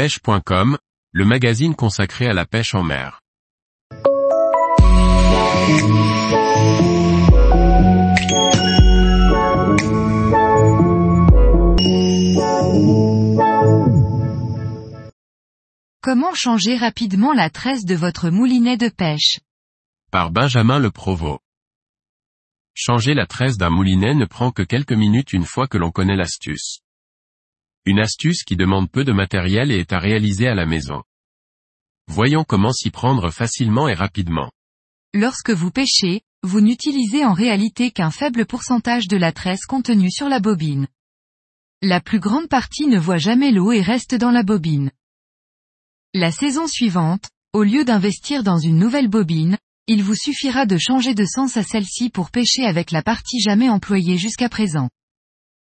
pêche.com, le magazine consacré à la pêche en mer. Comment changer rapidement la tresse de votre moulinet de pêche? Par Benjamin Le Provost. Changer la tresse d'un moulinet ne prend que quelques minutes une fois que l'on connaît l'astuce. Une astuce qui demande peu de matériel et est à réaliser à la maison. Voyons comment s'y prendre facilement et rapidement. Lorsque vous pêchez, vous n'utilisez en réalité qu'un faible pourcentage de la tresse contenue sur la bobine. La plus grande partie ne voit jamais l'eau et reste dans la bobine. La saison suivante, au lieu d'investir dans une nouvelle bobine, il vous suffira de changer de sens à celle-ci pour pêcher avec la partie jamais employée jusqu'à présent.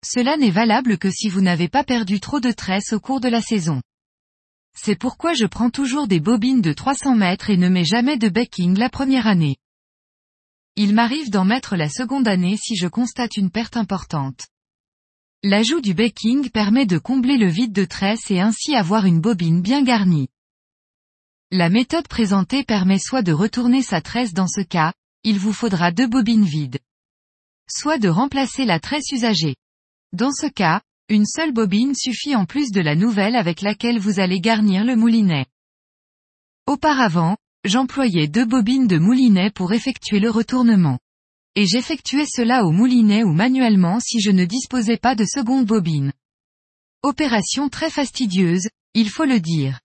Cela n'est valable que si vous n'avez pas perdu trop de tresse au cours de la saison. C'est pourquoi je prends toujours des bobines de 300 mètres et ne mets jamais de backing la première année. Il m'arrive d'en mettre la seconde année si je constate une perte importante. L'ajout du backing permet de combler le vide de tresse et ainsi avoir une bobine bien garnie. La méthode présentée permet soit de retourner sa tresse dans ce cas, il vous faudra deux bobines vides. Soit de remplacer la tresse usagée. Dans ce cas, une seule bobine suffit en plus de la nouvelle avec laquelle vous allez garnir le moulinet. Auparavant, j'employais deux bobines de moulinet pour effectuer le retournement. Et j'effectuais cela au moulinet ou manuellement si je ne disposais pas de seconde bobine. Opération très fastidieuse, il faut le dire.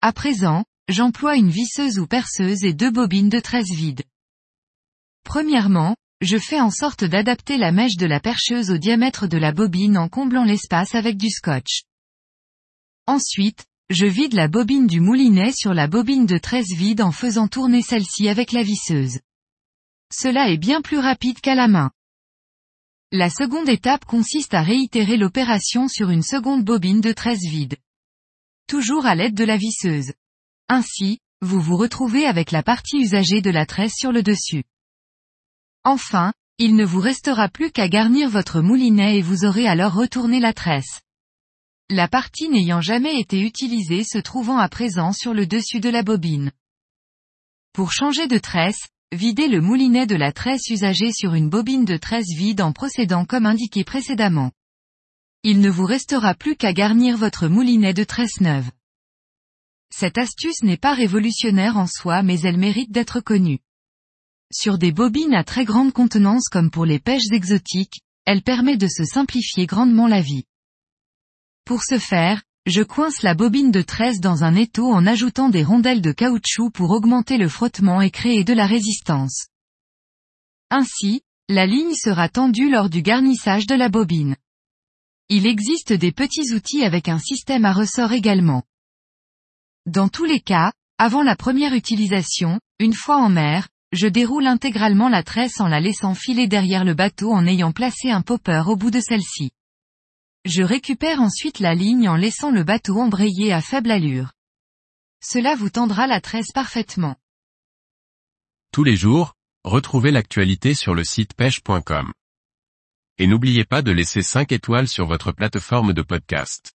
À présent, j'emploie une visseuse ou perceuse et deux bobines de tresse vide. Premièrement, je fais en sorte d'adapter la mèche de la percheuse au diamètre de la bobine en comblant l'espace avec du scotch. Ensuite, je vide la bobine du moulinet sur la bobine de tresse vide en faisant tourner celle-ci avec la visseuse. Cela est bien plus rapide qu'à la main. La seconde étape consiste à réitérer l'opération sur une seconde bobine de tresse vide. Toujours à l'aide de la visseuse. Ainsi, vous vous retrouvez avec la partie usagée de la tresse sur le dessus. Enfin, il ne vous restera plus qu'à garnir votre moulinet et vous aurez alors retourné la tresse. La partie n'ayant jamais été utilisée se trouvant à présent sur le dessus de la bobine. Pour changer de tresse, Videz le moulinet de la tresse usagée sur une bobine de tresse vide en procédant comme indiqué précédemment. Il ne vous restera plus qu'à garnir votre moulinet de tresse neuve. Cette astuce n'est pas révolutionnaire en soi mais elle mérite d'être connue. Sur des bobines à très grande contenance comme pour les pêches exotiques, elle permet de se simplifier grandement la vie. Pour ce faire, je coince la bobine de tresse dans un étau en ajoutant des rondelles de caoutchouc pour augmenter le frottement et créer de la résistance. Ainsi, la ligne sera tendue lors du garnissage de la bobine. Il existe des petits outils avec un système à ressort également. Dans tous les cas, avant la première utilisation, une fois en mer, je déroule intégralement la tresse en la laissant filer derrière le bateau en ayant placé un popper au bout de celle-ci. Je récupère ensuite la ligne en laissant le bateau embrayer à faible allure. Cela vous tendra la tresse parfaitement. Tous les jours, retrouvez l'actualité sur le site pêche.com. Et n'oubliez pas de laisser 5 étoiles sur votre plateforme de podcast.